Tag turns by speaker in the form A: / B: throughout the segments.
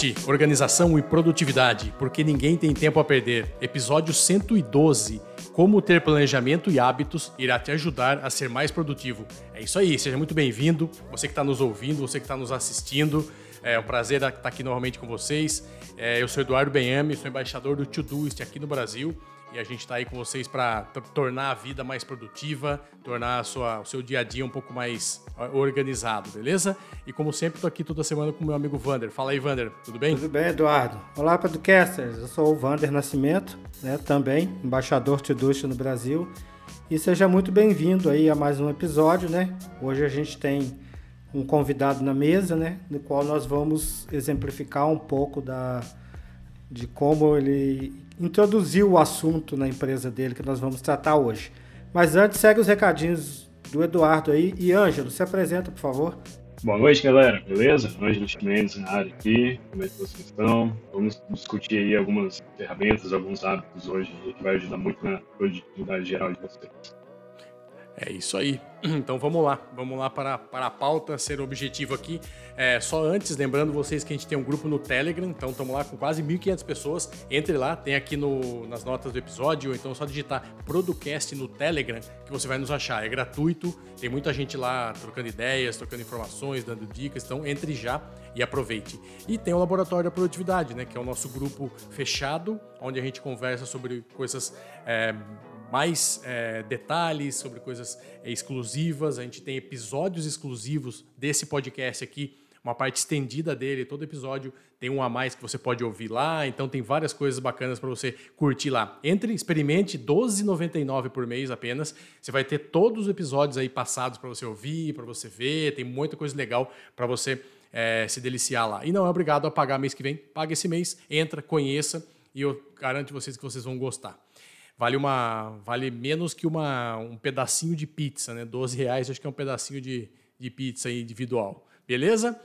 A: Podcast Organização e Produtividade, porque ninguém tem tempo a perder. Episódio 112. Como ter planejamento e hábitos irá te ajudar a ser mais produtivo. É isso aí, seja muito bem-vindo. Você que está nos ouvindo, você que está nos assistindo. É um prazer estar aqui novamente com vocês. É, eu sou Eduardo Benhame, sou embaixador do Todoist aqui no Brasil e a gente está aí com vocês para tornar a vida mais produtiva, tornar sua, o seu dia a dia um pouco mais organizado, beleza? E como sempre, estou aqui toda semana com o meu amigo Vander. Fala aí, Vander, tudo bem?
B: Tudo bem, Eduardo. Olá, podcasters. Eu sou o Vander Nascimento, né, também embaixador Tidust no Brasil. E seja muito bem-vindo aí a mais um episódio, né? Hoje a gente tem um convidado na mesa, né, no qual nós vamos exemplificar um pouco da de como ele introduziu o assunto na empresa dele que nós vamos tratar hoje. Mas antes, segue os recadinhos do Eduardo aí. E Ângelo, se apresenta, por favor.
C: Boa noite, galera. Beleza? Ângelo Mendes na área aqui. Como é que vocês estão? Vamos discutir aí algumas ferramentas, alguns hábitos hoje que vai ajudar muito na produtividade geral de vocês.
A: É isso aí. Então vamos lá, vamos lá para, para a pauta, ser objetivo aqui. É, só antes, lembrando vocês que a gente tem um grupo no Telegram, então estamos lá com quase 1.500 pessoas. Entre lá, tem aqui no, nas notas do episódio, então é só digitar Producast no Telegram que você vai nos achar. É gratuito, tem muita gente lá trocando ideias, trocando informações, dando dicas, então entre já e aproveite. E tem o Laboratório da Produtividade, né, que é o nosso grupo fechado, onde a gente conversa sobre coisas. É, mais é, detalhes sobre coisas é, exclusivas. A gente tem episódios exclusivos desse podcast aqui, uma parte estendida dele. Todo episódio tem um a mais que você pode ouvir lá. Então tem várias coisas bacanas para você curtir lá. Entre, experimente, R$12,99 por mês apenas. Você vai ter todos os episódios aí passados para você ouvir, para você ver. Tem muita coisa legal para você é, se deliciar lá. E não é obrigado a pagar mês que vem. Paga esse mês, entra, conheça e eu garanto vocês que vocês vão gostar vale uma vale menos que uma, um pedacinho de pizza, né? 12 reais acho que é um pedacinho de, de pizza individual. Beleza?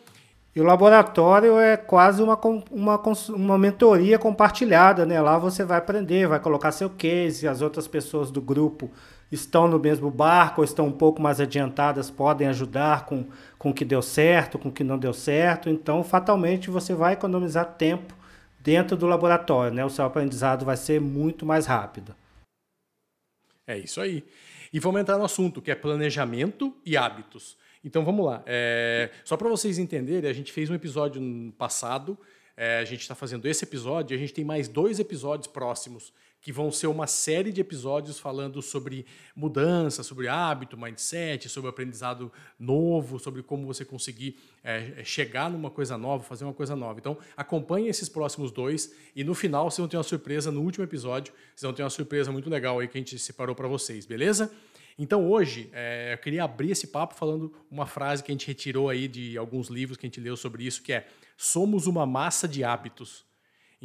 B: E o laboratório é quase uma, uma, uma mentoria compartilhada, né? Lá você vai aprender, vai colocar seu case, as outras pessoas do grupo estão no mesmo barco ou estão um pouco mais adiantadas, podem ajudar com, com o que deu certo, com o que não deu certo. Então, fatalmente, você vai economizar tempo dentro do laboratório, né? O seu aprendizado vai ser muito mais rápido.
A: É isso aí. E vamos entrar no assunto, que é planejamento e hábitos. Então vamos lá. É, só para vocês entenderem, a gente fez um episódio no passado, é, a gente está fazendo esse episódio, a gente tem mais dois episódios próximos que vão ser uma série de episódios falando sobre mudança, sobre hábito, mindset, sobre aprendizado novo, sobre como você conseguir é, chegar numa coisa nova, fazer uma coisa nova. Então, acompanhe esses próximos dois e no final vocês vão ter uma surpresa no último episódio, vocês vão ter uma surpresa muito legal aí que a gente separou para vocês, beleza? Então hoje é, eu queria abrir esse papo falando uma frase que a gente retirou aí de alguns livros que a gente leu sobre isso, que é somos uma massa de hábitos.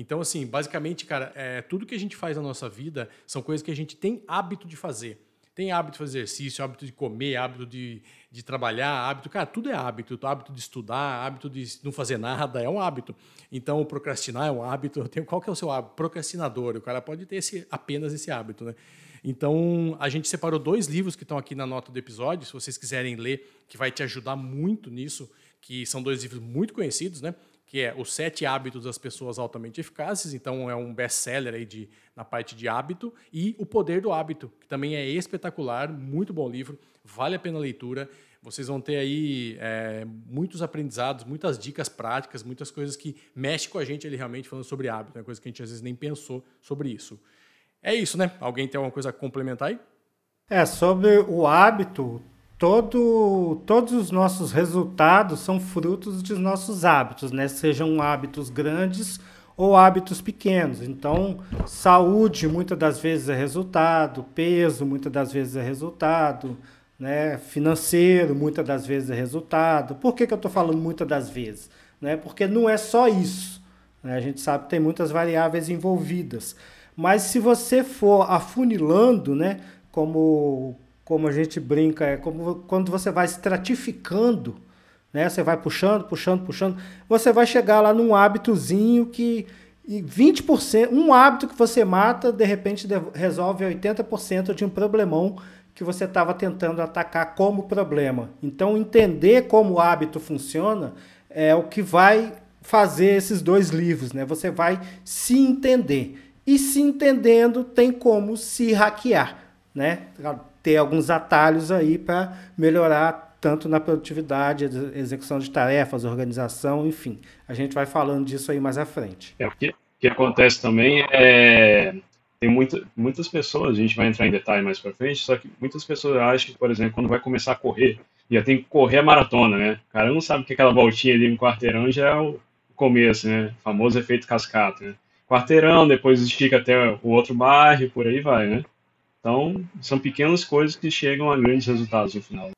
A: Então, assim, basicamente, cara, é, tudo que a gente faz na nossa vida são coisas que a gente tem hábito de fazer. Tem hábito de fazer exercício, hábito de comer, hábito de, de trabalhar, hábito. Cara, tudo é hábito. Hábito de estudar, hábito de não fazer nada, é um hábito. Então, procrastinar é um hábito. Tenho, qual que é o seu hábito? Procrastinador. O cara pode ter esse, apenas esse hábito, né? Então, a gente separou dois livros que estão aqui na nota do episódio, se vocês quiserem ler, que vai te ajudar muito nisso, que são dois livros muito conhecidos, né? Que é Os Sete Hábitos das Pessoas Altamente Eficazes, então é um best-seller aí de, na parte de hábito, e O Poder do Hábito, que também é espetacular, muito bom livro, vale a pena a leitura. Vocês vão ter aí é, muitos aprendizados, muitas dicas práticas, muitas coisas que mexem com a gente ali realmente falando sobre hábito, né? coisa que a gente às vezes nem pensou sobre isso. É isso, né? Alguém tem alguma coisa a complementar aí?
B: É, sobre o hábito, todo, todos os nossos resultados são frutos dos nossos hábitos, né? Sejam hábitos grandes ou hábitos pequenos. Então, saúde muitas das vezes é resultado, peso muitas das vezes é resultado, né? Financeiro muitas das vezes é resultado. Por que, que eu estou falando muitas das vezes? Né? Porque não é só isso. Né? A gente sabe que tem muitas variáveis envolvidas. Mas se você for afunilando, né? Como como a gente brinca, é como quando você vai estratificando, né? Você vai puxando, puxando, puxando, você vai chegar lá num hábitozinho que e 20%, um hábito que você mata, de repente resolve 80% de um problemão que você estava tentando atacar como problema. Então, entender como o hábito funciona é o que vai fazer esses dois livros, né? Você vai se entender. E se entendendo, tem como se hackear, né? Ter alguns atalhos aí para melhorar tanto na produtividade, execução de tarefas, organização, enfim. A gente vai falando disso aí mais à frente.
C: É, o que, que acontece também é tem muita, muitas pessoas, a gente vai entrar em detalhe mais para frente, só que muitas pessoas acham que, por exemplo, quando vai começar a correr, já tem que correr a maratona, né? O cara não sabe que aquela voltinha ali no quarteirão já é o começo, né? O famoso efeito cascata, né? Quarteirão, depois estica até o outro bairro, por aí vai, né? Então, são pequenas coisas que chegam a grandes resultados no final.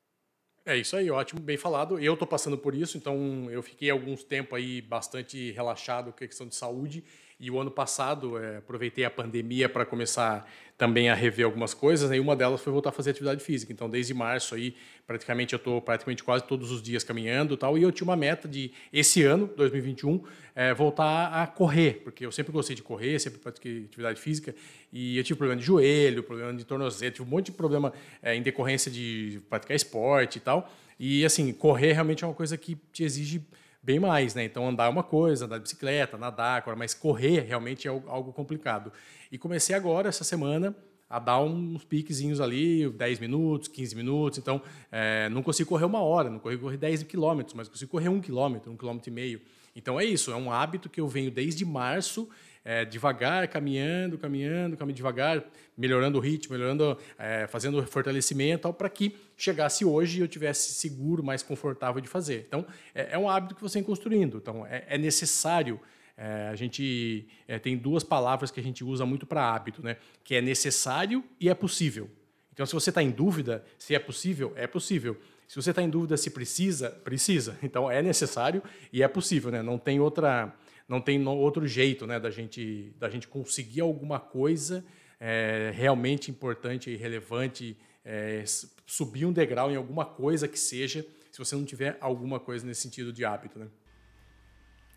A: É isso aí, ótimo, bem falado. Eu estou passando por isso, então eu fiquei alguns tempo aí bastante relaxado com a questão de saúde e o ano passado é, aproveitei a pandemia para começar também a rever algumas coisas, né? e uma delas foi voltar a fazer atividade física. Então, desde março aí, praticamente eu estou praticamente quase todos os dias caminhando, tal. E eu tinha uma meta de esse ano, 2021, é, voltar a correr, porque eu sempre gostei de correr, sempre pratiquei atividade física e eu tive problema de joelho, problema de tornozelo, tive um monte de problema é, em decorrência de praticar esporte e tal. E assim, correr realmente é uma coisa que te exige bem mais, né? Então andar é uma coisa, andar de bicicleta, nadar, mas correr realmente é algo complicado. E comecei agora, essa semana, a dar uns piquezinhos ali, 10 minutos, 15 minutos. Então, é, não consigo correr uma hora, não consigo correr 10 quilômetros, mas consigo correr um quilômetro, um quilômetro e meio. Então é isso, é um hábito que eu venho desde março é, devagar, caminhando, caminhando, caminhando devagar, melhorando o ritmo, melhorando, é, fazendo fortalecimento, para que chegasse hoje e eu tivesse seguro, mais confortável de fazer. Então, é, é um hábito que você vem construindo. Então, é, é necessário. É, a gente é, tem duas palavras que a gente usa muito para hábito, né? Que é necessário e é possível. Então, se você está em dúvida se é possível, é possível. Se você está em dúvida se precisa, precisa. Então, é necessário e é possível, né? Não tem outra não tem outro jeito né, da, gente, da gente conseguir alguma coisa é, realmente importante e relevante, é, subir um degrau em alguma coisa que seja, se você não tiver alguma coisa nesse sentido de hábito. Né?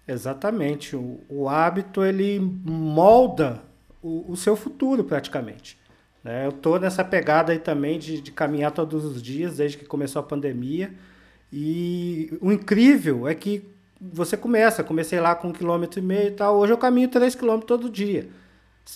B: Exatamente. O, o hábito ele molda o, o seu futuro praticamente. Né? Eu estou nessa pegada aí também de, de caminhar todos os dias desde que começou a pandemia. E o incrível é que você começa, comecei lá com um quilômetro e meio e tal, hoje eu caminho três quilômetros todo dia.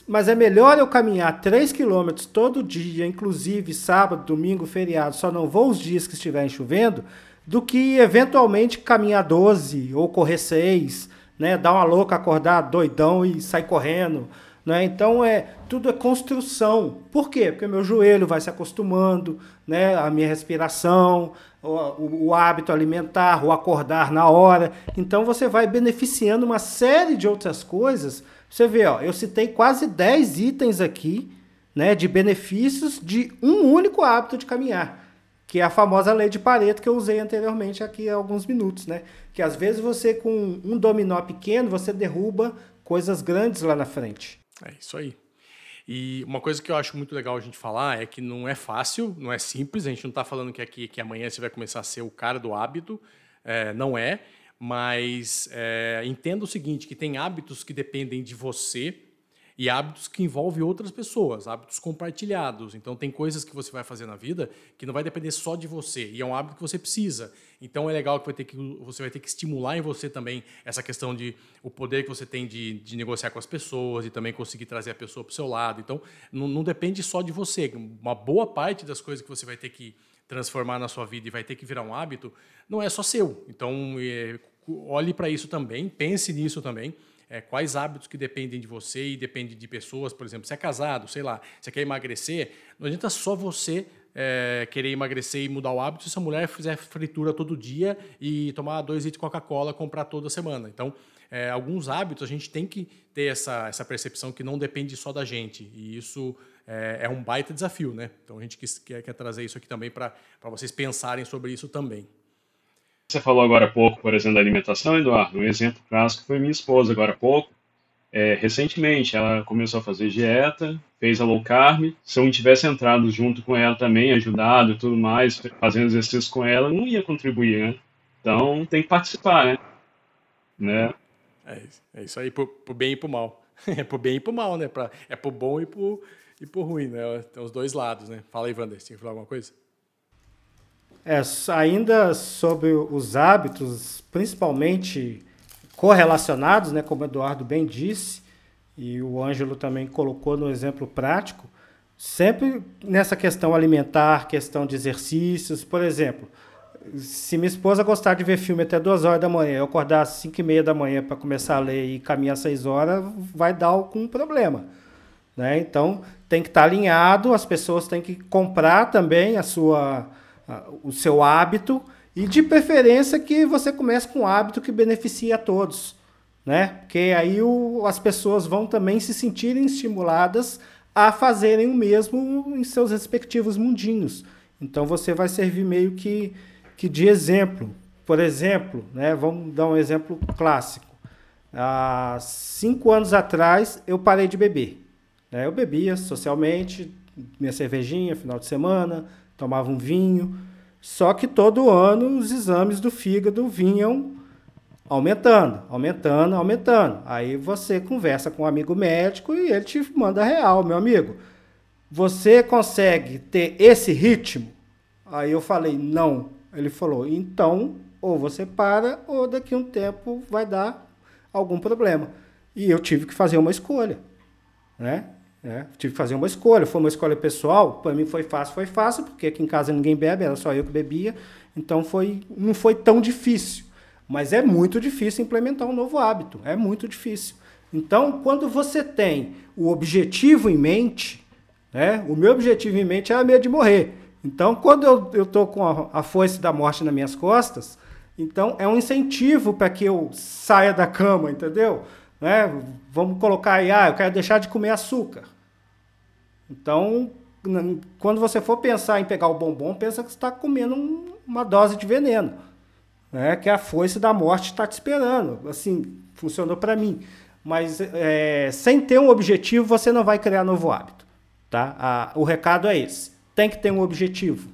B: Mas é melhor eu caminhar três quilômetros todo dia, inclusive sábado, domingo, feriado, só não vou os dias que estiverem chovendo, do que eventualmente caminhar 12 ou correr 6, né? Dar uma louca, acordar doidão e sair correndo. Né? Então é tudo é construção. Por quê? Porque meu joelho vai se acostumando, né? a minha respiração, o, o, hábito alimentar, o acordar na hora. Então você vai beneficiando uma série de outras coisas. Você vê, ó, eu citei quase 10 itens aqui né, de benefícios de um único hábito de caminhar. Que é a famosa lei de Pareto que eu usei anteriormente aqui há alguns minutos, né? Que às vezes você, com um dominó pequeno, você derruba coisas grandes lá na frente.
A: É isso aí. E uma coisa que eu acho muito legal a gente falar é que não é fácil, não é simples. A gente não está falando que aqui que amanhã você vai começar a ser o cara do hábito, é, não é. Mas é, entenda o seguinte, que tem hábitos que dependem de você e hábitos que envolvem outras pessoas, hábitos compartilhados. Então, tem coisas que você vai fazer na vida que não vai depender só de você, e é um hábito que você precisa. Então, é legal que, vai ter que você vai ter que estimular em você também essa questão de o poder que você tem de, de negociar com as pessoas e também conseguir trazer a pessoa para o seu lado. Então, não, não depende só de você. Uma boa parte das coisas que você vai ter que transformar na sua vida e vai ter que virar um hábito, não é só seu. Então, é, olhe para isso também, pense nisso também é, quais hábitos que dependem de você e dependem de pessoas, por exemplo, você é casado, sei lá, você quer emagrecer, não adianta só você é, querer emagrecer e mudar o hábito se essa mulher fizer fritura todo dia e tomar dois litros de Coca-Cola, comprar toda semana. Então, é, alguns hábitos a gente tem que ter essa, essa percepção que não depende só da gente. E isso é, é um baita desafio, né? Então a gente quer, quer trazer isso aqui também para vocês pensarem sobre isso também.
C: Você falou agora há pouco, por exemplo, da alimentação, Eduardo. Um exemplo clássico foi minha esposa agora há pouco. É, recentemente, ela começou a fazer dieta, fez a low carb. Se eu não tivesse entrado junto com ela também, ajudado e tudo mais, fazendo exercícios com ela, não ia contribuir, né? Então, tem que participar, né? né?
A: É, é isso aí, pro, pro bem e pro mal. É pro bem e pro mal, né? Pra, é pro bom e pro, e pro ruim, né? Tem os dois lados, né? Fala aí, Wander, você tinha que falar alguma coisa?
B: É, ainda sobre os hábitos, principalmente correlacionados, né, como Eduardo bem disse, e o Ângelo também colocou no exemplo prático, sempre nessa questão alimentar, questão de exercícios, por exemplo, se minha esposa gostar de ver filme até duas horas da manhã, eu acordar às cinco e meia da manhã para começar a ler e caminhar seis horas, vai dar algum problema. Né? Então, tem que estar tá alinhado, as pessoas têm que comprar também a sua, o seu hábito e, de preferência, que você comece com um hábito que beneficie a todos. Né? Porque aí o, as pessoas vão também se sentirem estimuladas a fazerem o mesmo em seus respectivos mundinhos. Então, você vai servir meio que que de exemplo. Por exemplo, né, vamos dar um exemplo clássico. Há cinco anos atrás eu parei de beber. Né? Eu bebia socialmente, minha cervejinha, final de semana, tomava um vinho. Só que todo ano os exames do fígado vinham aumentando, aumentando, aumentando. Aí você conversa com um amigo médico e ele te manda real, meu amigo. Você consegue ter esse ritmo? Aí eu falei, não, ele falou: então, ou você para, ou daqui a um tempo vai dar algum problema. E eu tive que fazer uma escolha. Né? É, tive que fazer uma escolha. Foi uma escolha pessoal. Para mim foi fácil, foi fácil, porque aqui em casa ninguém bebe, era só eu que bebia. Então foi, não foi tão difícil. Mas é muito difícil implementar um novo hábito. É muito difícil. Então, quando você tem o objetivo em mente, né, o meu objetivo em mente é a medo de morrer. Então, quando eu estou com a, a da morte nas minhas costas, então é um incentivo para que eu saia da cama, entendeu? Né? Vamos colocar aí, ah, eu quero deixar de comer açúcar. Então, quando você for pensar em pegar o bombom, pensa que você está comendo um, uma dose de veneno. Né? Que a foice da morte está te esperando. Assim, funcionou para mim. Mas é, sem ter um objetivo, você não vai criar novo hábito. Tá? A, o recado é esse tem que ter um objetivo.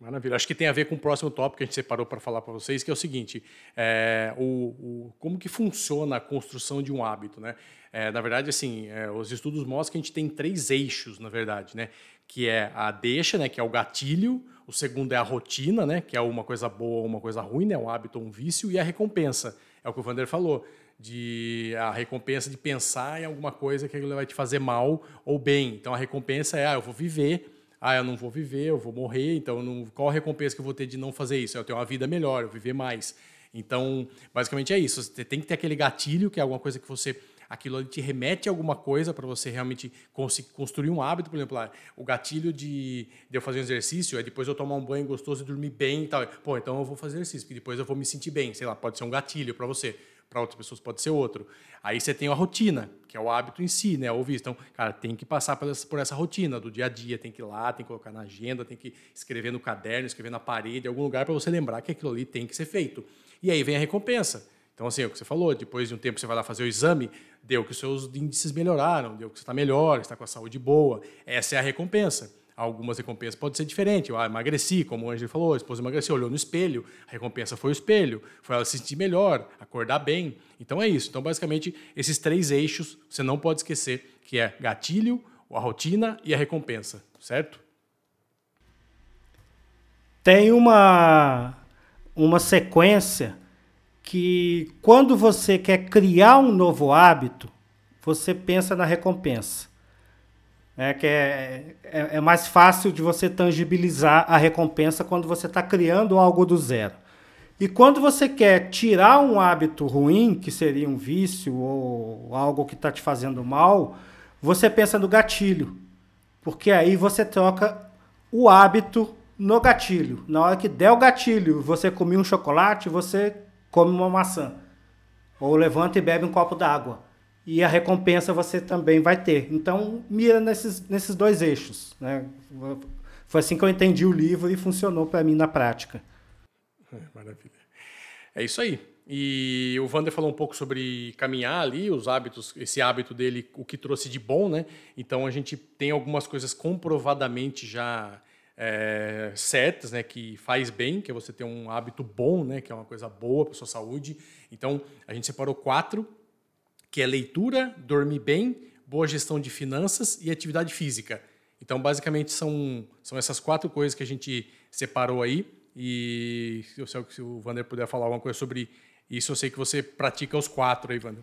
A: Maravilha. Acho que tem a ver com o próximo tópico que a gente separou para falar para vocês, que é o seguinte: é, o, o, como que funciona a construção de um hábito, né? É, na verdade, assim, é, os estudos mostram que a gente tem três eixos, na verdade, né? Que é a deixa, né? Que é o gatilho. O segundo é a rotina, né? Que é uma coisa boa ou uma coisa ruim, né? Um hábito ou um vício. E a recompensa. É o que o Vander falou de a recompensa de pensar em alguma coisa que vai te fazer mal ou bem. Então a recompensa é, ah, eu vou viver, ah, eu não vou viver, eu vou morrer, então não, qual a recompensa que eu vou ter de não fazer isso? Eu tenho uma vida melhor, eu viver mais. Então, basicamente é isso. Você tem que ter aquele gatilho, que é alguma coisa que você aquilo ali te remete a alguma coisa para você realmente construir um hábito, por exemplo, lá, o gatilho de, de, eu fazer um exercício é depois eu tomar um banho gostoso e dormir bem e tal. Pô, então eu vou fazer exercício, porque depois eu vou me sentir bem, sei lá, pode ser um gatilho para você para outras pessoas pode ser outro. Aí você tem a rotina, que é o hábito em si, né? Ouvir. Então, cara, tem que passar por essa, por essa rotina do dia a dia, tem que ir lá, tem que colocar na agenda, tem que escrever no caderno, escrever na parede, em algum lugar para você lembrar que aquilo ali tem que ser feito. E aí vem a recompensa. Então, assim, é o que você falou, depois de um tempo você vai lá fazer o exame, deu que os seus índices melhoraram, deu que você está melhor, está com a saúde boa. Essa é a recompensa algumas recompensas podem ser diferentes. Eu ah, emagreci, como o Angelo falou, a esposa emagreceu, olhou no espelho, a recompensa foi o espelho, foi ela se sentir melhor, acordar bem. Então é isso. Então, basicamente, esses três eixos você não pode esquecer, que é gatilho, a rotina e a recompensa, certo?
B: Tem uma, uma sequência que, quando você quer criar um novo hábito, você pensa na recompensa é, que é, é, é, mais fácil de você tangibilizar a recompensa quando você está criando algo do zero. E quando você quer tirar um hábito ruim, que seria um vício ou algo que está te fazendo mal, você pensa no gatilho. Porque aí você troca o hábito no gatilho. Na hora que der o gatilho, você comer um chocolate, você come uma maçã. Ou levanta e bebe um copo d'água e a recompensa você também vai ter. Então, mira nesses, nesses dois eixos. Né? Foi assim que eu entendi o livro e funcionou para mim na prática.
A: É, maravilha. É isso aí. E o Vander falou um pouco sobre caminhar ali, os hábitos, esse hábito dele, o que trouxe de bom, né? Então a gente tem algumas coisas comprovadamente já é, certas, né? Que faz bem, que é você ter um hábito bom, né? Que é uma coisa boa para sua saúde. Então a gente separou quatro que é leitura, dormir bem, boa gestão de finanças e atividade física. Então, basicamente, são, são essas quatro coisas que a gente separou aí. E se o Vander puder falar alguma coisa sobre Isso eu sei que você pratica os quatro aí, Wander.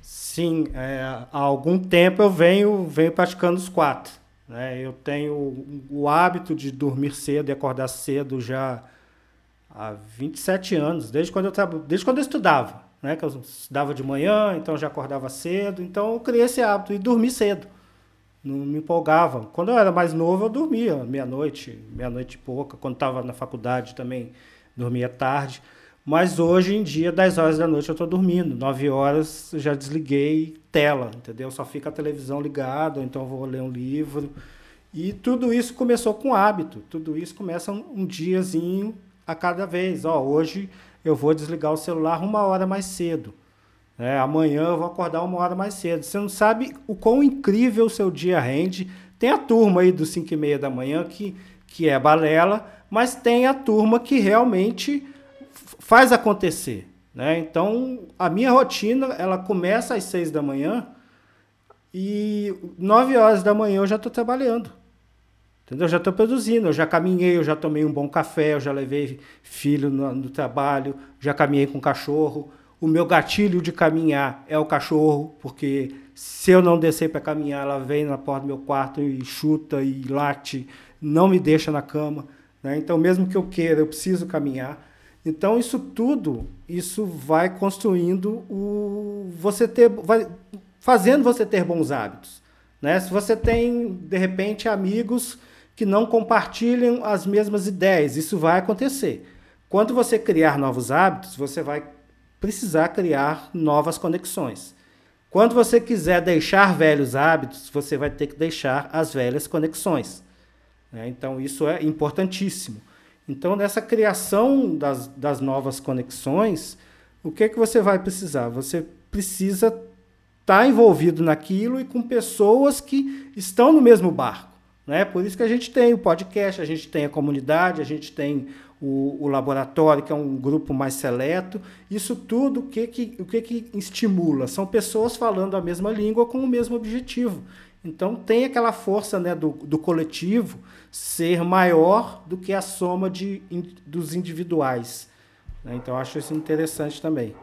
B: Sim, é, há algum tempo eu venho, venho praticando os quatro. Né? Eu tenho o hábito de dormir cedo e acordar cedo já há 27 anos, desde quando eu, desde quando eu estudava. Né? Que eu estudava de manhã, então já acordava cedo. Então eu criei esse hábito e dormi cedo. Não me empolgava. Quando eu era mais novo, eu dormia meia-noite, meia-noite e pouca. Quando estava na faculdade também dormia tarde. Mas hoje em dia, 10 horas da noite eu estou dormindo. 9 horas já desliguei tela, entendeu? Só fica a televisão ligada, ou então vou ler um livro. E tudo isso começou com hábito. Tudo isso começa um, um diazinho a cada vez. Ó, hoje eu vou desligar o celular uma hora mais cedo. É, amanhã eu vou acordar uma hora mais cedo. Você não sabe o quão incrível o seu dia rende. Tem a turma aí dos 5 e meia da manhã que, que é balela, mas tem a turma que realmente faz acontecer. Né? Então, a minha rotina, ela começa às 6 da manhã e 9 horas da manhã eu já estou trabalhando. Entendeu? Eu já estou produzindo, eu já caminhei, eu já tomei um bom café, eu já levei filho no, no trabalho, já caminhei com cachorro, o meu gatilho de caminhar é o cachorro, porque se eu não descer para caminhar, ela vem na porta do meu quarto e chuta e late, não me deixa na cama. Né? Então, mesmo que eu queira, eu preciso caminhar. Então, isso tudo, isso vai construindo o você ter, vai fazendo você ter bons hábitos. Né? Se você tem, de repente, amigos que não compartilham as mesmas ideias, isso vai acontecer. Quando você criar novos hábitos, você vai precisar criar novas conexões. Quando você quiser deixar velhos hábitos, você vai ter que deixar as velhas conexões. Né? Então, isso é importantíssimo. Então, nessa criação das, das novas conexões, o que, que você vai precisar? Você precisa estar tá envolvido naquilo e com pessoas que estão no mesmo barco. Né? Por isso que a gente tem o podcast, a gente tem a comunidade, a gente tem o, o, laboratório, que é um grupo mais seleto. Isso tudo, o que, que, o que, que estimula? São pessoas falando a mesma língua com o mesmo objetivo. Então tem aquela força né, do, do coletivo ser maior do que a soma de, in, dos individuais. Né? Então acho isso interessante também.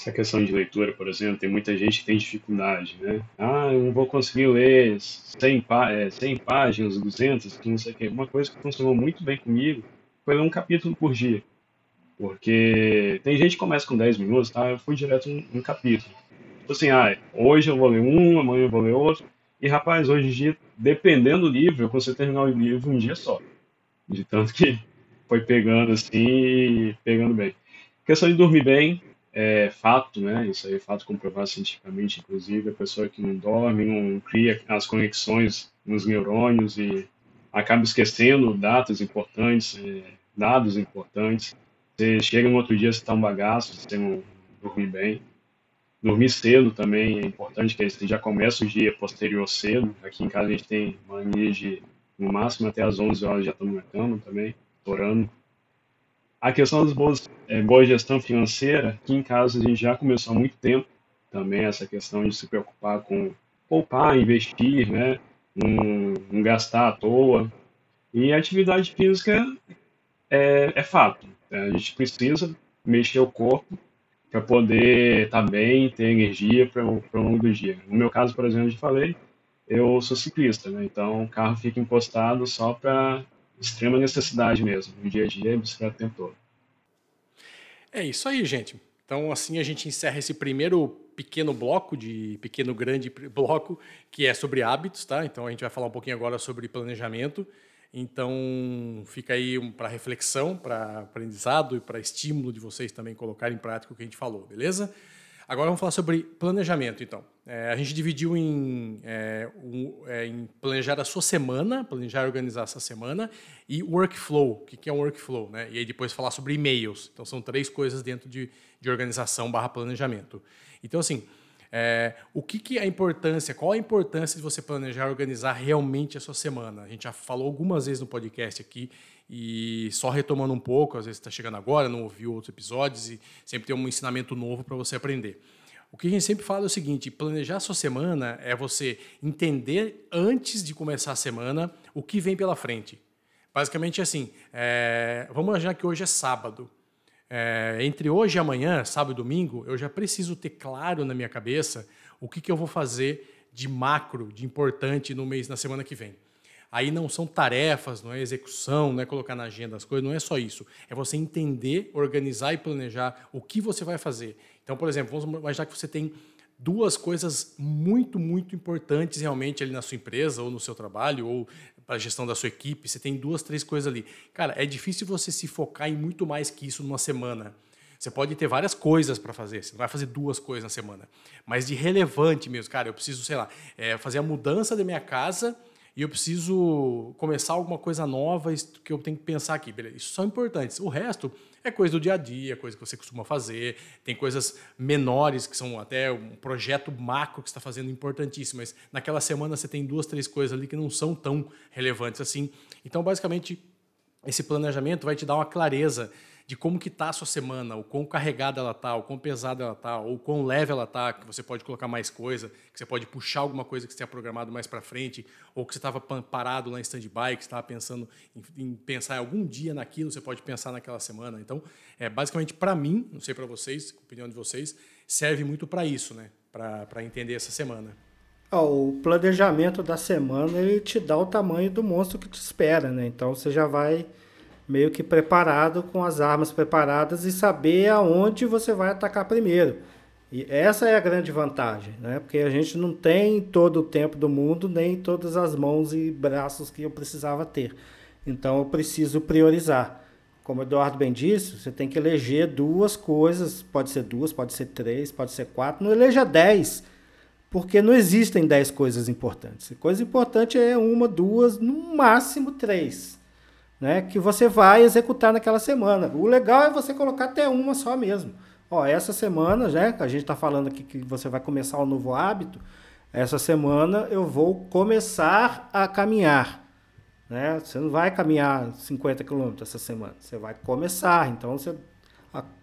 C: Essa questão de leitura, por exemplo, tem muita gente que tem dificuldade, né? Ah, eu não vou conseguir ler 100, pá é, 100 páginas, 200, não sei o quê. Uma coisa que funcionou muito bem comigo foi ler um capítulo por dia. Porque tem gente que começa com 10 minutos, tá? Eu fui direto um, um capítulo. Tipo assim, ah, hoje eu vou ler um, amanhã eu vou ler outro. E, rapaz, hoje em dia, dependendo do livro, eu consigo terminar o livro um dia só. De tanto que foi pegando assim pegando bem. questão de dormir bem é fato, né? Isso aí é fato comprovado cientificamente, inclusive. A pessoa que não dorme, não cria as conexões nos neurônios e acaba esquecendo datas importantes, é, dados importantes. Você chega no outro dia, você está um bagaço, você não dormir bem. Dormir cedo também é importante, que você já começa o dia posterior cedo. Aqui em casa a gente tem mania de, no máximo, até às 11 horas já estamos na cama também, orando. A questão das boas, é, boa gestão financeira, aqui em casa a gente já começou há muito tempo também essa questão de se preocupar com poupar, investir, né? não, não gastar à toa. E atividade física é, é fato. Né? A gente precisa mexer o corpo para poder estar tá bem, ter energia para o longo do dia. No meu caso, por exemplo, eu falei, eu sou ciclista, né? então o carro fica encostado só para extrema necessidade mesmo, no dia a dia, bicicleta o tempo todo.
A: É isso aí, gente. Então, assim a gente encerra esse primeiro pequeno bloco, de pequeno grande bloco, que é sobre hábitos, tá? Então a gente vai falar um pouquinho agora sobre planejamento. Então fica aí um, para reflexão, para aprendizado e para estímulo de vocês também colocarem em prática o que a gente falou, beleza? Agora vamos falar sobre planejamento, então. É, a gente dividiu em, é, um, é, em, planejar a sua semana, planejar e organizar essa semana, e workflow. O que é um workflow? Né? E aí depois falar sobre e-mails. Então são três coisas dentro de, de organização barra planejamento. Então, assim, é, o que, que é a importância, qual a importância de você planejar e organizar realmente a sua semana? A gente já falou algumas vezes no podcast aqui, e só retomando um pouco, às vezes está chegando agora, não ouviu outros episódios, e sempre tem um ensinamento novo para você aprender. O que a gente sempre fala é o seguinte: planejar a sua semana é você entender antes de começar a semana o que vem pela frente. Basicamente assim, é, vamos imaginar que hoje é sábado. é, entre hoje e amanhã, sábado e domingo, eu já preciso ter claro na minha cabeça o que, que eu vou fazer de macro, de importante no mês, na semana que vem. Aí não são tarefas, não é execução, não é colocar na agenda as coisas, não é só isso. É você entender, organizar e planejar o que você vai fazer. Então, por exemplo, vamos imaginar que você tem duas coisas muito, muito importantes realmente ali na sua empresa ou no seu trabalho ou para a gestão da sua equipe. Você tem duas, três coisas ali. Cara, é difícil você se focar em muito mais que isso numa semana. Você pode ter várias coisas para fazer, você não vai fazer duas coisas na semana. Mas de relevante mesmo, cara, eu preciso, sei lá, é, fazer a mudança da minha casa e eu preciso começar alguma coisa nova que eu tenho que pensar aqui. Beleza, isso são importantes. O resto é coisa do dia a dia, coisa que você costuma fazer. Tem coisas menores que são até um projeto macro que está fazendo importantíssimo, mas naquela semana você tem duas, três coisas ali que não são tão relevantes assim. Então, basicamente, esse planejamento vai te dar uma clareza de como que está a sua semana, o quão carregada ela está, o quão pesada ela está, ou quão leve ela está, que você pode colocar mais coisa, que você pode puxar alguma coisa que você tenha programado mais para frente, ou que você estava parado lá em stand-by, que você estava pensando em, em, pensar algum dia naquilo, você pode pensar naquela semana. Então, é, basicamente, para mim, não sei para vocês, opinião de vocês, serve muito para isso, né? para entender essa semana.
B: o planejamento da semana ele te dá o tamanho do monstro que te espera, né? Então você já vai meio que preparado com as armas preparadas e saber aonde você vai atacar primeiro. E essa é a grande vantagem, né? Porque a gente não tem todo o tempo do mundo, nem todas as mãos e braços que eu precisava ter. Então eu preciso priorizar. Como o Eduardo bem disse, você tem que eleger duas coisas, pode ser duas, pode ser três, pode ser quatro, não eleja dez, porque não existem dez coisas importantes. Coisa importante é uma, duas, no máximo três né, que você vai executar naquela semana. O legal é você colocar até uma só mesmo. Ó, essa semana, né, a gente está falando aqui que você vai começar um novo hábito, essa semana eu vou começar a caminhar. Né? Você não vai caminhar 50 quilômetros essa semana, você vai começar. Então você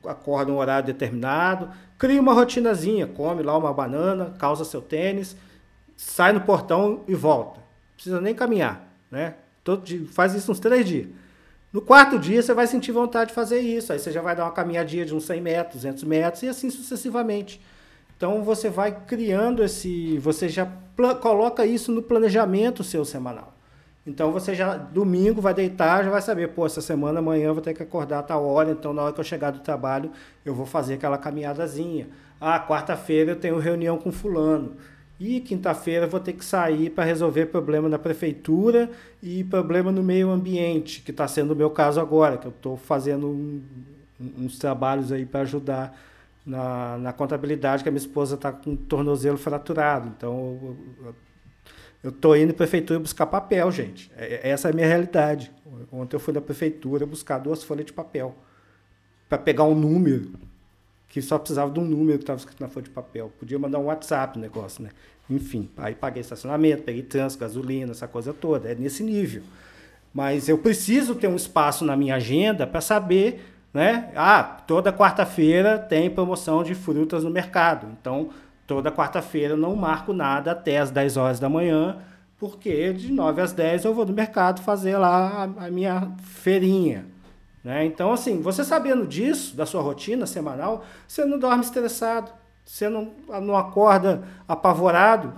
B: acorda um horário determinado, cria uma rotinazinha, come lá uma banana, calça seu tênis, sai no portão e volta. Não precisa nem caminhar, né? Todo dia, faz isso uns três dias. No quarto dia, você vai sentir vontade de fazer isso. Aí você já vai dar uma caminhadinha de uns 100 metros, 200 metros e assim sucessivamente. Então você vai criando esse. Você já coloca isso no planejamento seu semanal. Então você já, domingo, vai deitar, já vai saber, pô, essa semana, amanhã eu vou ter que acordar a tal hora, então na hora que eu chegar do trabalho, eu vou fazer aquela caminhadazinha. Ah, quarta-feira eu tenho reunião com fulano. E quinta-feira vou ter que sair para resolver problema na prefeitura e problema no meio ambiente, que está sendo o meu caso agora, que eu estou fazendo um, uns trabalhos aí para ajudar na, na contabilidade, que a minha esposa está com o tornozelo fraturado. Então, eu estou indo na prefeitura buscar papel, gente. É, essa é a minha realidade. Ontem eu fui na prefeitura buscar duas folhas de papel para pegar um número que só precisava de um número que estava escrito na folha de papel. Podia mandar um WhatsApp no negócio, né? Enfim, aí paguei estacionamento, peguei trânsito, gasolina, essa coisa toda. É nesse nível. Mas eu preciso ter um espaço na minha agenda para saber, né? Ah, toda quarta-feira tem promoção de frutas no mercado. Então, toda quarta-feira eu não marco nada até as 10 horas da manhã, porque de 9 às 10 eu vou no mercado fazer lá a, a minha feirinha. Né? Então, assim, você sabendo disso, da sua rotina semanal, você não dorme estressado, você não, não acorda apavorado.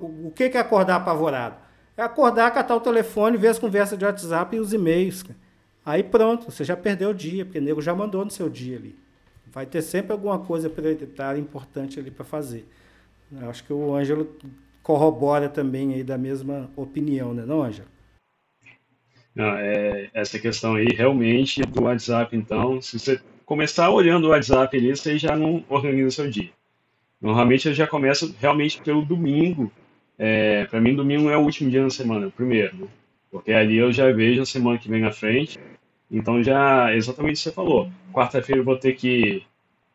B: o que é acordar apavorado? É acordar, catar o telefone, ver as conversas de WhatsApp e os e-mails. Aí pronto, você já perdeu o dia, porque o nego já mandou no seu dia ali. Vai ter sempre alguma coisa prioritária importante ali para fazer. Eu acho que o Ângelo corrobora também aí da mesma opinião, né, não, Ângelo?
C: Não, é, essa questão aí, realmente, do WhatsApp, então, se você começar olhando o WhatsApp ali, você já não organiza seu dia. Normalmente eu já começo realmente pelo domingo. É, para mim, domingo é o último dia da semana, o primeiro, né? Porque ali eu já vejo a semana que vem na frente. Então já, exatamente o que você falou. Quarta-feira eu vou ter que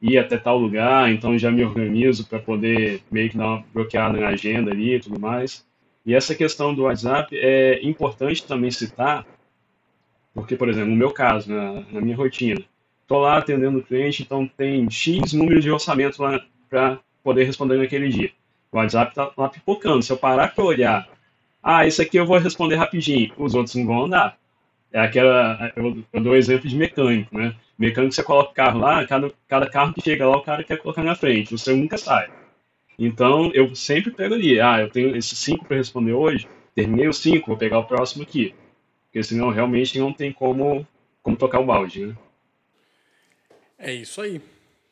C: ir até tal lugar, então já me organizo para poder meio que dar uma bloqueada na agenda ali e tudo mais. E essa questão do WhatsApp é importante também citar, porque, por exemplo, no meu caso, na, na minha rotina, estou lá atendendo o cliente, então tem X número de orçamento lá para poder responder naquele dia. O WhatsApp está lá pipocando. Se eu parar para olhar, ah, isso aqui eu vou responder rapidinho, os outros não vão andar. É aquela, eu, eu dou exemplo de mecânico, né? Mecânico, você coloca o carro lá, cada, cada carro que chega lá, o cara quer colocar na frente, o seu nunca sai. Então, eu sempre pego ali, ah, eu tenho esses cinco para responder hoje, terminei os cinco, vou pegar o próximo aqui. Porque senão realmente não tem como, como tocar o balde, né?
A: É isso aí.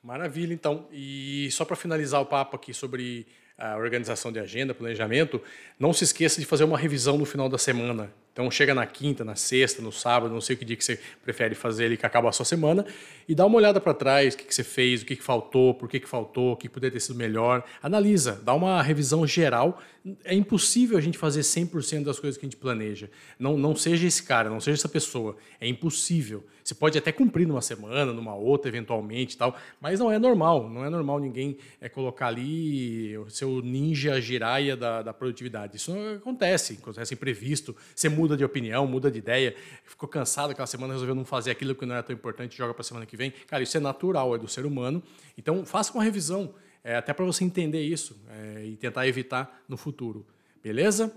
A: Maravilha, então. E só para finalizar o papo aqui sobre a organização de agenda, planejamento, não se esqueça de fazer uma revisão no final da semana. Então chega na quinta, na sexta, no sábado, não sei que dia que você prefere fazer ali que acaba a sua semana, e dá uma olhada para trás, o que, que você fez, o que, que faltou, por que, que faltou, o que poderia ter sido melhor. Analisa, dá uma revisão geral. É impossível a gente fazer 100% das coisas que a gente planeja. Não, não seja esse cara, não seja essa pessoa. É impossível. Você pode até cumprir numa semana, numa outra, eventualmente tal, mas não é normal. Não é normal ninguém é, colocar ali o seu ninja giraia da, da produtividade. Isso acontece, acontece imprevisto. Você de opinião, muda de ideia, ficou cansado aquela semana, resolveu não fazer aquilo que não era tão importante, joga para a semana que vem. Cara, isso é natural, é do ser humano. Então, faça uma revisão, é, até para você entender isso é, e tentar evitar no futuro. Beleza?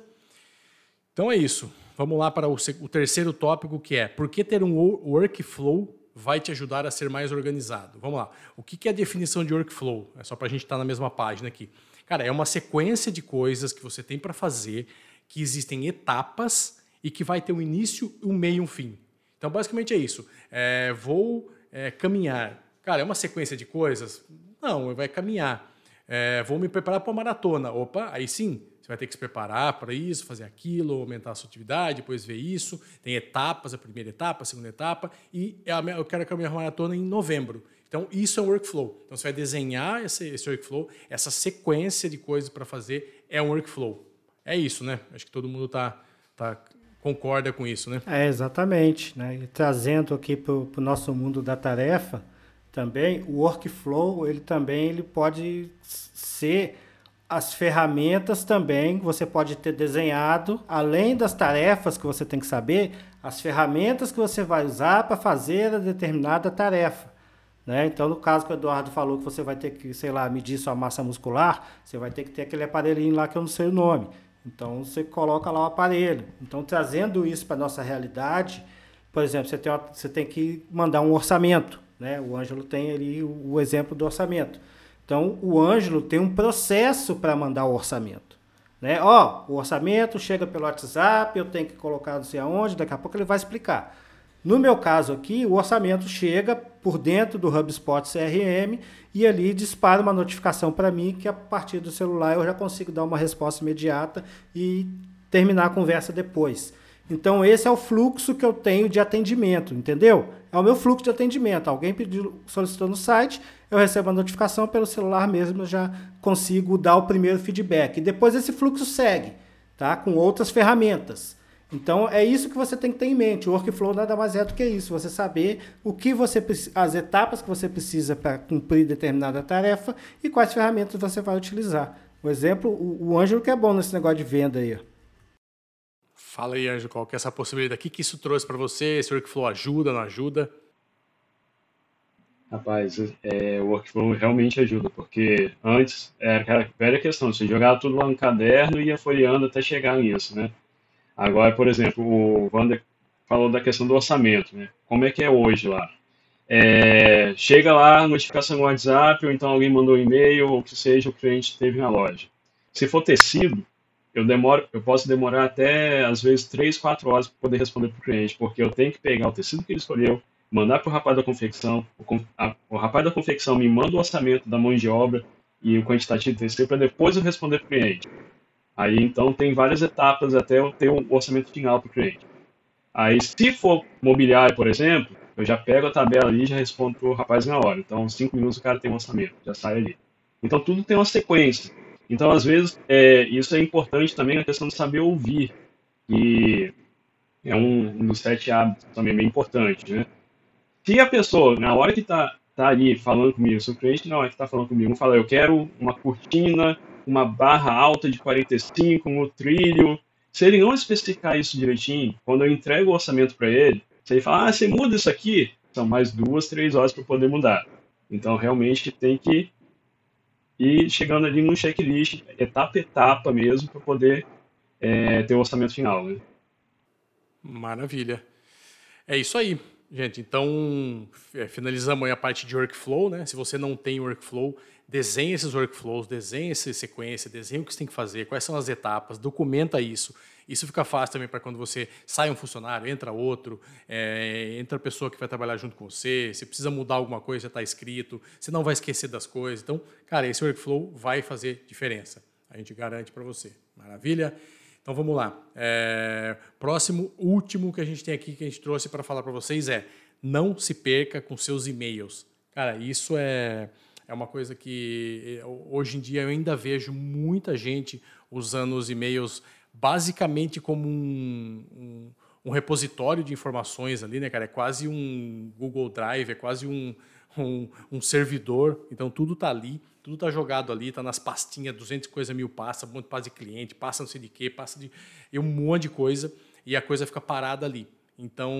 A: Então é isso. Vamos lá para o, o terceiro tópico, que é por que ter um workflow vai te ajudar a ser mais organizado. Vamos lá. O que é a definição de workflow? É só para a gente estar tá na mesma página aqui. Cara, é uma sequência de coisas que você tem para fazer, que existem etapas e que vai ter um início, um meio e um fim. Então, basicamente é isso. É, vou é, caminhar. Cara, é uma sequência de coisas? Não, vai caminhar. É, vou me preparar para uma maratona. Opa, aí sim, você vai ter que se preparar para isso, fazer aquilo, aumentar a sua atividade, depois ver isso. Tem etapas, a primeira etapa, a segunda etapa, e é eu quero caminhar a maratona em novembro. Então, isso é um workflow. Então, você vai desenhar esse, esse workflow, essa sequência de coisas para fazer é um workflow. É isso, né? Acho que todo mundo está tá concorda com isso, né?
B: É, exatamente. Né? E trazendo aqui para o nosso mundo da tarefa, também, o workflow, ele também ele pode ser as ferramentas também você pode ter desenhado, além das tarefas que você tem que saber, as ferramentas que você vai usar para fazer a determinada tarefa. Né? Então, no caso que o Eduardo falou que você vai ter que, sei lá, medir sua massa muscular, você vai ter que ter aquele aparelhinho lá que eu não sei o nome. Então você coloca lá o aparelho. Então trazendo isso para nossa realidade, por exemplo, você tem, uma, você tem que mandar um orçamento, né? O Ângelo tem ali o, o exemplo do orçamento. Então o Ângelo tem um processo para mandar o orçamento. Né? Ó, o orçamento chega pelo WhatsApp, eu tenho que colocar não sei aonde, daqui a pouco ele vai explicar. No meu caso aqui, o orçamento chega por dentro do HubSpot CRM e ali dispara uma notificação para mim que a partir do celular eu já consigo dar uma resposta imediata e terminar a conversa depois. Então esse é o fluxo que eu tenho de atendimento, entendeu? É o meu fluxo de atendimento. Alguém pediu, solicitou no site, eu recebo a notificação pelo celular mesmo, eu já consigo dar o primeiro feedback. E depois esse fluxo segue, tá? Com outras ferramentas. Então é isso que você tem que ter em mente. O workflow nada mais é do que isso. Você saber o que você as etapas que você precisa para cumprir determinada tarefa e quais ferramentas você vai utilizar. Por exemplo, o, o Ângelo que é bom nesse negócio de venda aí.
A: Fala aí, Ângelo, qual que é essa possibilidade? O que, que isso trouxe para você? Esse workflow ajuda, não ajuda?
C: Rapaz, é, o workflow realmente ajuda, porque antes era aquela velha questão, você jogava tudo lá no caderno e ia folheando até chegar nisso, né? Agora, por exemplo, o Wander falou da questão do orçamento, né? Como é que é hoje lá? É, chega lá, notificação no WhatsApp, ou então alguém mandou um e-mail, ou que seja, o cliente teve na loja. Se for tecido, eu demoro, eu posso demorar até às vezes 3, 4 horas para poder responder para o cliente, porque eu tenho que pegar o tecido que ele escolheu, mandar para o rapaz da confecção, o, a, o rapaz da confecção me manda o orçamento da mão de obra e o quantitativo de tecido para depois eu responder para o cliente. Aí então tem várias etapas até eu ter um orçamento final para o cliente. Aí se for mobiliário, por exemplo, eu já pego a tabela ali e já respondo para o rapaz na hora. Então, cinco minutos o cara tem um orçamento, já sai ali. Então, tudo tem uma sequência. Então, às vezes, é, isso é importante também a questão de saber ouvir, que é um, um dos sete hábitos também bem importante, né? Se a pessoa, na hora que está tá ali falando comigo, se o cliente na hora que está falando comigo, fala, eu quero uma cortina uma barra alta de 45 no trilho. Se ele não especificar isso direitinho, quando eu entrego o orçamento para ele, se ele fala, ah, você muda isso aqui, são mais duas, três horas para poder mudar. Então, realmente tem que ir chegando ali no checklist, etapa a etapa mesmo, para poder é, ter o orçamento final. Né?
A: Maravilha. É isso aí. Gente, então é, finalizamos a parte de workflow, né? Se você não tem workflow, desenhe esses workflows, desenhe essa sequência, desenhe o que você tem que fazer, quais são as etapas, documenta isso. Isso fica fácil também para quando você sai um funcionário, entra outro, é, entra a pessoa que vai trabalhar junto com você, se precisa mudar alguma coisa, já está escrito, você não vai esquecer das coisas. Então, cara, esse workflow vai fazer diferença. A gente garante para você. Maravilha? Então vamos lá. É, próximo, último que a gente tem aqui, que a gente trouxe para falar para vocês é não se perca com seus e-mails. Cara, isso é, é uma coisa que hoje em dia eu ainda vejo muita gente usando os e-mails basicamente como um, um, um, repositório de informações ali, né, cara? É quase um Google Drive, é quase um, um, um servidor. Então tudo está ali, tudo está jogado ali, está nas pastinhas, 200 coisa mil passa, um monte de passa de cliente, passa não sei de quê, passa de um monte de coisa e a coisa fica parada ali. Então,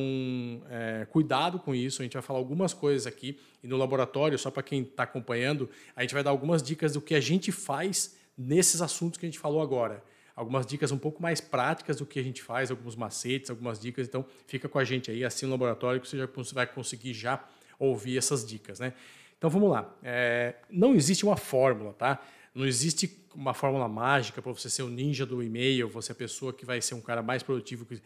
A: é, cuidado com isso. A gente vai falar algumas coisas aqui e no laboratório, só para quem está acompanhando, a gente vai dar algumas dicas do que a gente faz nesses assuntos que a gente falou agora algumas dicas um pouco mais práticas do que a gente faz, alguns macetes, algumas dicas. Então, fica com a gente aí, assim no laboratório, que você já vai conseguir já ouvir essas dicas, né? Então, vamos lá. É, não existe uma fórmula, tá? Não existe uma fórmula mágica para você ser o ninja do e-mail, você é a pessoa que vai ser um cara mais produtivo que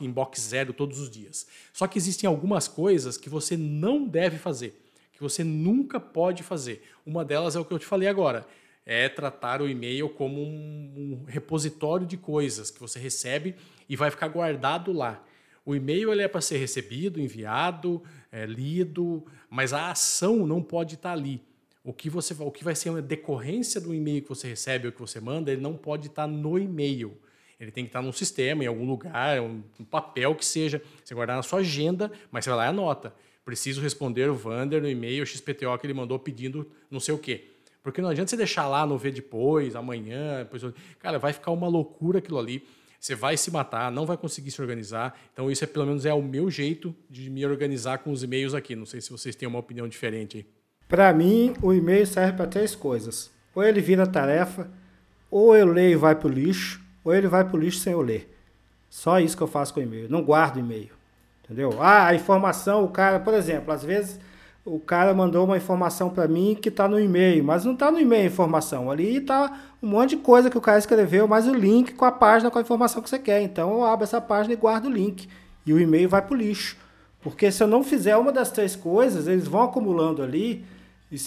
A: inbox zero todos os dias. Só que existem algumas coisas que você não deve fazer, que você nunca pode fazer. Uma delas é o que eu te falei agora é tratar o e-mail como um, repositório de coisas que você recebe e vai ficar guardado lá. O e-mail ele é para ser recebido, enviado, é, lido, mas a ação não pode estar ali. O que, você, o que vai ser uma decorrência do e-mail que você recebe ou que você manda, ele não pode estar no e-mail. Ele tem que estar num sistema, em algum lugar, um, um papel que seja. Você guardar na sua agenda, mas você vai lá e anota. Preciso responder o Vander no e-mail XPTO que ele mandou pedindo não sei o quê. Porque não adianta você deixar lá no ver depois, amanhã, depois. Cara, vai ficar uma loucura aquilo ali. Você vai se matar, não vai conseguir se organizar. Então, isso é pelo menos é o meu jeito de me organizar com os e-mails aqui. Não sei se vocês têm uma opinião diferente aí.
B: Para mim, o e-mail serve para três coisas. Ou ele vira tarefa, ou eu leio e vai para o lixo, ou ele vai para o lixo sem eu ler. Só isso que eu faço com o e-mail. Não guardo e-mail. Entendeu? Ah, a informação, o cara, por exemplo, às vezes o cara mandou uma informação para mim que está no e-mail, mas não está no e-mail a informação. Ali está um monte de coisa que o cara escreveu, mais o link com a página com a informação que você quer. Então eu abro essa página e guardo o link. E o e-mail vai para o lixo. Porque se eu não fizer uma das três coisas, eles vão acumulando ali.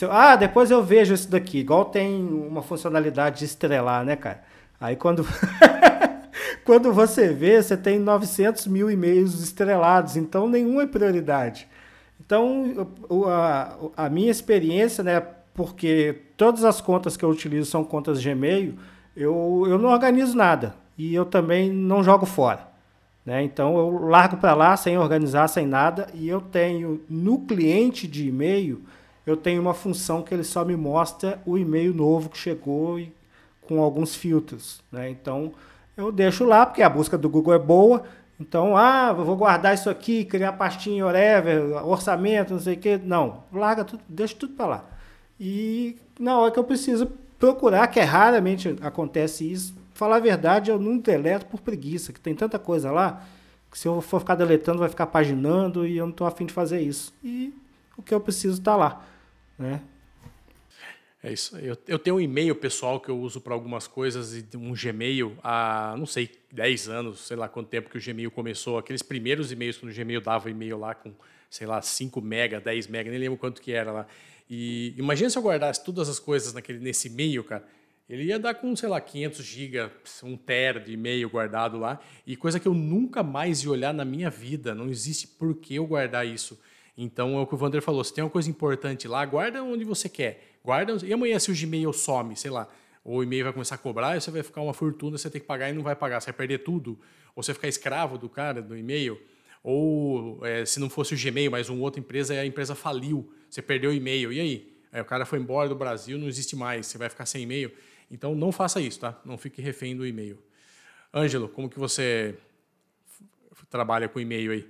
B: Eu, ah, depois eu vejo isso daqui. Igual tem uma funcionalidade de estrelar, né, cara? Aí quando. quando você vê, você tem 900 mil e-mails estrelados. Então nenhum é prioridade. Então, a, a minha experiência, né, porque todas as contas que eu utilizo são contas Gmail, eu, eu não organizo nada e eu também não jogo fora. Né? Então, eu largo para lá sem organizar, sem nada, e eu tenho no cliente de e-mail, eu tenho uma função que ele só me mostra o e-mail novo que chegou e, com alguns filtros. Né? Então, eu deixo lá, porque a busca do Google é boa, então, ah, vou guardar isso aqui, criar pastinha, whatever, orçamento, não sei o quê. Não, larga tudo, deixa tudo para lá. E na hora que eu preciso procurar, que é raramente acontece isso, falar a verdade, eu não deleto por preguiça, que tem tanta coisa lá, que se eu for ficar deletando, vai ficar paginando e eu não estou afim de fazer isso. E o que eu preciso está lá. Né?
A: É isso. Eu, eu tenho um e-mail pessoal que eu uso para algumas coisas e um Gmail há, não sei, 10 anos, sei lá quanto tempo que o Gmail começou. Aqueles primeiros e-mails, quando o Gmail dava e-mail lá com, sei lá, 5 mega, 10 mega, nem lembro quanto que era lá. E imagina se eu guardasse todas as coisas naquele, nesse e-mail, cara. Ele ia dar com, sei lá, 500 GB, um tera de e-mail guardado lá. E coisa que eu nunca mais ia olhar na minha vida. Não existe por que eu guardar isso. Então, é o que o Vander falou. Se tem uma coisa importante lá, guarda onde você quer guarda. E amanhã, se o Gmail some, sei lá, ou o e-mail vai começar a cobrar, e você vai ficar uma fortuna, você tem que pagar e não vai pagar, você vai perder tudo. Ou você vai ficar escravo do cara, do e-mail. Ou é, se não fosse o Gmail, mas uma outra empresa, a empresa faliu, você perdeu o e-mail. E aí? aí? O cara foi embora do Brasil, não existe mais, você vai ficar sem e-mail. Então não faça isso, tá? Não fique refém do e-mail. Ângelo, como que você trabalha com e-mail aí?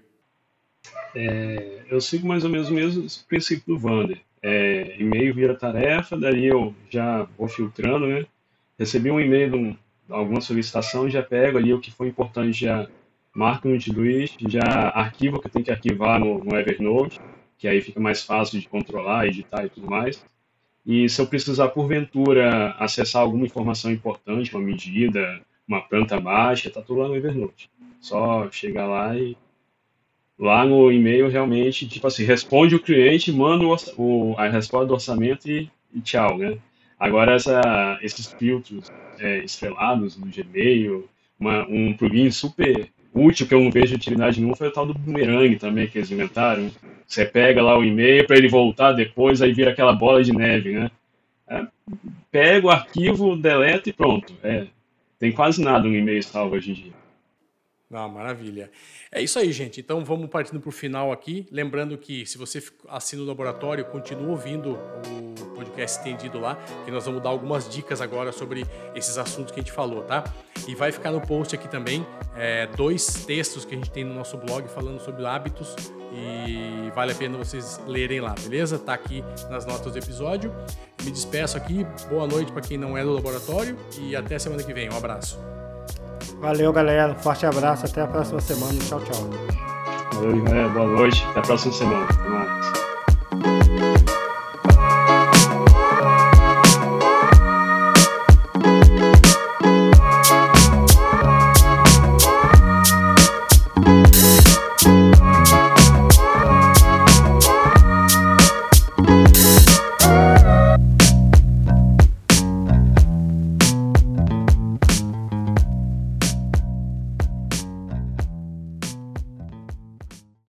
C: É, eu sigo mais ou menos o mesmo princípio do Vander é, e-mail vira tarefa, daí eu já vou filtrando, né? Recebi um e-mail de, um, alguma solicitação, já pego ali o que foi importante, já marco no Todoist, já arquivo o que eu tenho que arquivar no, no Evernote, que aí fica mais fácil de controlar, editar e tudo mais. E se eu precisar, porventura, acessar alguma informação importante, uma medida, uma planta baixa, tá tudo lá no Evernote. Só chegar lá e lá no e-mail realmente, tipo assim, responde o cliente, manda o, o a resposta do orçamento e, e tchau, né? Agora, essa, esses filtros é, estrelados no Gmail, uma, um plugin super útil que eu não vejo utilidade nenhuma foi o tal do Boomerang também que eles inventaram. Você pega lá o e-mail para ele voltar depois, aí vira aquela bola de neve, né? É, pega o arquivo, deleta e pronto. É, tem quase nada no e-mail salvo hoje em dia.
A: Ah, maravilha. É isso aí, gente. Então vamos partindo para o final aqui. Lembrando que se você assina o laboratório, continua ouvindo o podcast estendido lá, que nós vamos dar algumas dicas agora sobre esses assuntos que a gente falou, tá? E vai ficar no post aqui também é, dois textos que a gente tem no nosso blog falando sobre hábitos e vale a pena vocês lerem lá, beleza? Tá aqui nas notas do episódio. Me despeço aqui. Boa noite para quem não é do laboratório e até semana que vem. Um abraço.
B: Valeu, galera. Um forte abraço. Até a próxima semana. Tchau, tchau.
C: Valeu, galera. Boa noite. Até a próxima semana. Até mais.